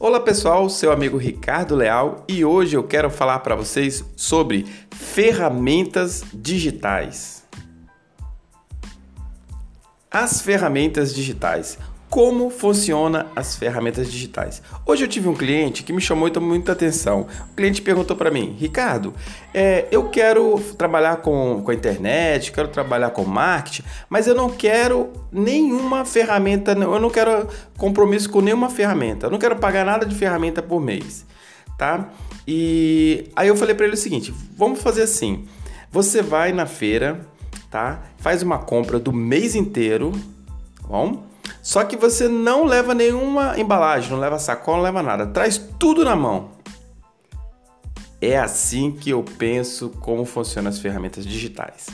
Olá pessoal, seu amigo Ricardo Leal e hoje eu quero falar para vocês sobre ferramentas digitais. As ferramentas digitais como funciona as ferramentas digitais. Hoje eu tive um cliente que me chamou muita, muita atenção. O cliente perguntou para mim, Ricardo, é, eu quero trabalhar com, com a internet, quero trabalhar com marketing, mas eu não quero nenhuma ferramenta, eu não quero compromisso com nenhuma ferramenta, eu não quero pagar nada de ferramenta por mês, tá? E aí eu falei para ele o seguinte, vamos fazer assim, você vai na feira, tá? Faz uma compra do mês inteiro, tá bom? Só que você não leva nenhuma embalagem, não leva sacola, não leva nada. Traz tudo na mão. É assim que eu penso como funcionam as ferramentas digitais.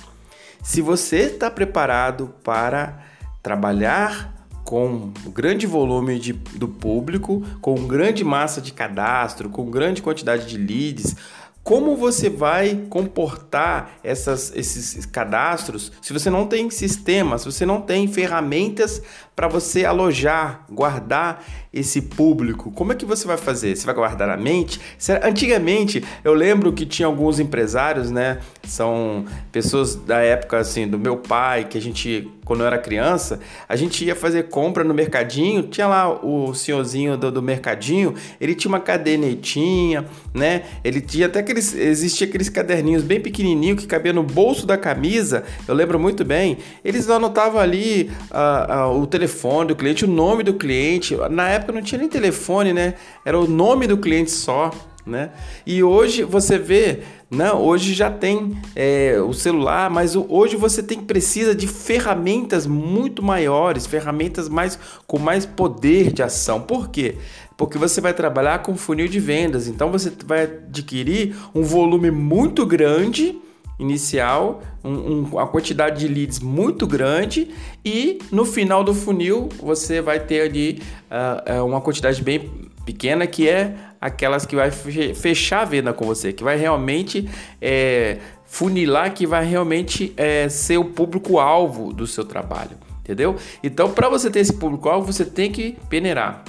Se você está preparado para trabalhar com um grande volume de, do público, com grande massa de cadastro, com grande quantidade de leads, como você vai comportar essas, esses cadastros se você não tem sistema, se você não tem ferramentas para você alojar, guardar esse público? Como é que você vai fazer? Você vai guardar na mente? Antigamente, eu lembro que tinha alguns empresários, né? São pessoas da época assim do meu pai, que a gente quando eu era criança, a gente ia fazer compra no mercadinho, tinha lá o senhorzinho do, do mercadinho, ele tinha uma cadernetinha, né? Ele tinha até aqueles, existia aqueles caderninhos bem pequenininho que cabia no bolso da camisa, eu lembro muito bem. Eles anotavam ali uh, uh, o telefone do cliente, o nome do cliente. Na época não tinha nem telefone, né? Era o nome do cliente só né? E hoje você vê, né? hoje já tem é, o celular, mas hoje você tem precisa de ferramentas muito maiores, ferramentas mais com mais poder de ação. Por quê? Porque você vai trabalhar com funil de vendas, então você vai adquirir um volume muito grande inicial, um, um, uma quantidade de leads muito grande e no final do funil você vai ter ali uh, uma quantidade bem pequena que é aquelas que vai fechar a venda com você, que vai realmente é, funilar, que vai realmente é, ser o público-alvo do seu trabalho, entendeu? Então, para você ter esse público-alvo, você tem que peneirar.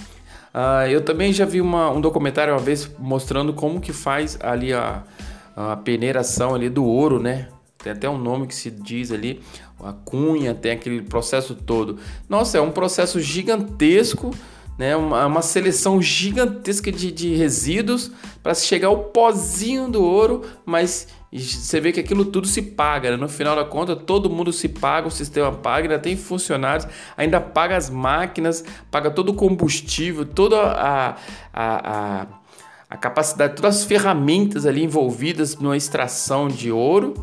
Uh, eu também já vi uma, um documentário uma vez mostrando como que faz ali a, a peneiração ali do ouro, né? Tem até um nome que se diz ali, a cunha, tem aquele processo todo. Nossa, é um processo gigantesco né, uma, uma seleção gigantesca de, de resíduos para chegar ao pozinho do ouro, mas você vê que aquilo tudo se paga, né? no final da conta todo mundo se paga, o sistema paga, ainda tem funcionários, ainda paga as máquinas, paga todo o combustível, toda a, a, a, a capacidade, todas as ferramentas ali envolvidas numa extração de ouro,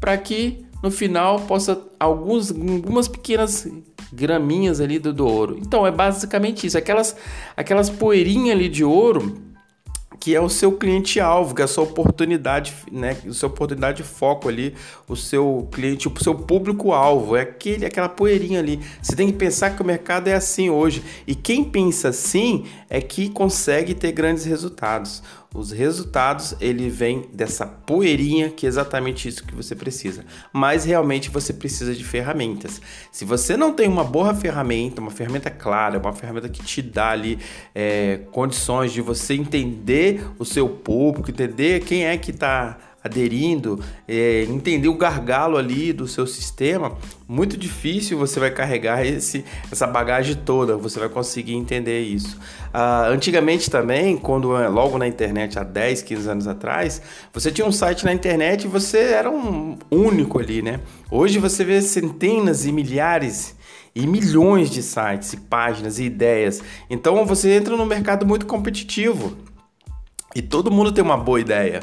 para que no final possa alguns, algumas pequenas graminhas ali do, do ouro. Então é basicamente isso, aquelas, aquelas poeirinhas ali de ouro que é o seu cliente alvo, que é a sua oportunidade, né, a sua oportunidade de foco ali, o seu cliente, o seu público alvo, é aquele aquela poeirinha ali. Você tem que pensar que o mercado é assim hoje. E quem pensa assim é que consegue ter grandes resultados. Os resultados ele vem dessa poeirinha que é exatamente isso que você precisa. Mas realmente você precisa de ferramentas. Se você não tem uma boa ferramenta, uma ferramenta clara, uma ferramenta que te dá ali é, condições de você entender o seu público, entender quem é que está aderindo, é, entender o gargalo ali do seu sistema, muito difícil você vai carregar esse, essa bagagem toda, você vai conseguir entender isso. Ah, antigamente também, quando é, logo na internet, há 10, 15 anos atrás, você tinha um site na internet e você era um único ali, né? Hoje você vê centenas e milhares e milhões de sites, e páginas e ideias. Então você entra num mercado muito competitivo e todo mundo tem uma boa ideia.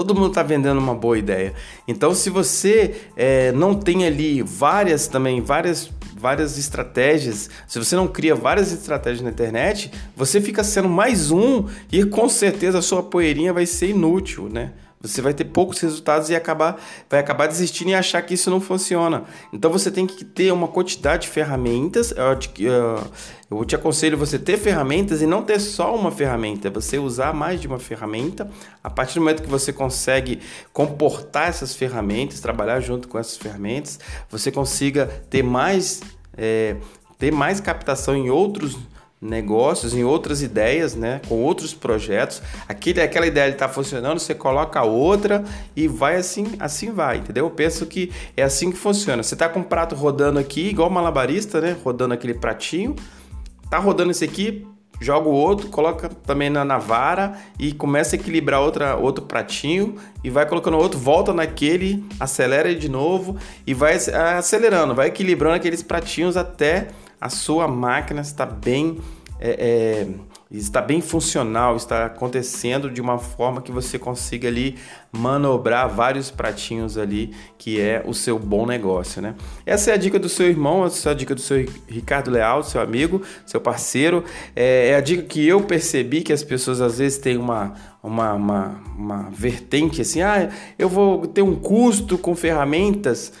Todo mundo está vendendo uma boa ideia. Então, se você é, não tem ali várias também, várias, várias estratégias, se você não cria várias estratégias na internet, você fica sendo mais um e com certeza a sua poeirinha vai ser inútil, né? Você vai ter poucos resultados e acabar, vai acabar desistindo e achar que isso não funciona. Então você tem que ter uma quantidade de ferramentas. Eu, eu te aconselho você ter ferramentas e não ter só uma ferramenta, você usar mais de uma ferramenta. A partir do momento que você consegue comportar essas ferramentas, trabalhar junto com essas ferramentas, você consiga ter mais, é, ter mais captação em outros negócios, em outras ideias, né? Com outros projetos. Aquele, aquela ideia está funcionando, você coloca outra e vai assim, assim vai, entendeu? Eu penso que é assim que funciona. Você está com um prato rodando aqui, igual malabarista, né? Rodando aquele pratinho. Tá rodando esse aqui, joga o outro, coloca também na, na vara e começa a equilibrar outra, outro pratinho e vai colocando outro, volta naquele, acelera de novo e vai acelerando, vai equilibrando aqueles pratinhos até a sua máquina estar bem é, é, está bem funcional, está acontecendo de uma forma que você consiga ali manobrar vários pratinhos ali, que é o seu bom negócio, né? Essa é a dica do seu irmão, essa é a dica do seu Ricardo Leal, seu amigo, seu parceiro. É, é a dica que eu percebi que as pessoas às vezes têm uma, uma, uma, uma vertente assim, ah, eu vou ter um custo com ferramentas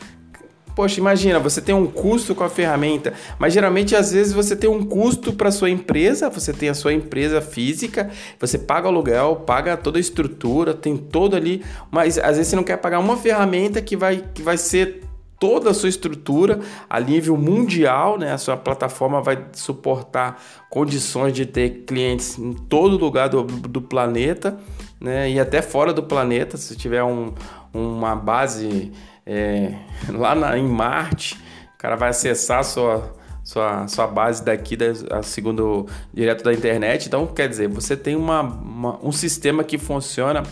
Poxa, imagina, você tem um custo com a ferramenta, mas geralmente às vezes você tem um custo para sua empresa, você tem a sua empresa física, você paga aluguel, paga toda a estrutura, tem todo ali, mas às vezes você não quer pagar uma ferramenta que vai, que vai ser toda a sua estrutura a nível mundial, né? A sua plataforma vai suportar condições de ter clientes em todo lugar do, do planeta, né? E até fora do planeta, se tiver um, uma base é, lá na, em Marte, o cara vai acessar sua, sua, sua base daqui, da, segundo direto da internet. Então, quer dizer, você tem uma, uma, um sistema que funciona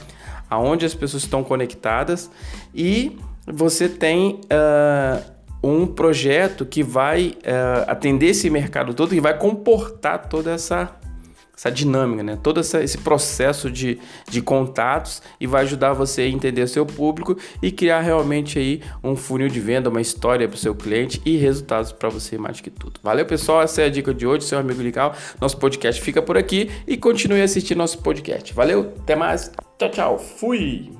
aonde as pessoas estão conectadas e você tem uh, um projeto que vai uh, atender esse mercado todo e vai comportar toda essa essa dinâmica, né? todo essa, esse processo de, de contatos e vai ajudar você a entender seu público e criar realmente aí um funil de venda, uma história para o seu cliente e resultados para você mais que tudo. Valeu, pessoal? Essa é a dica de hoje, seu amigo legal. Nosso podcast fica por aqui e continue assistindo nosso podcast. Valeu, até mais. Tchau, tchau. Fui!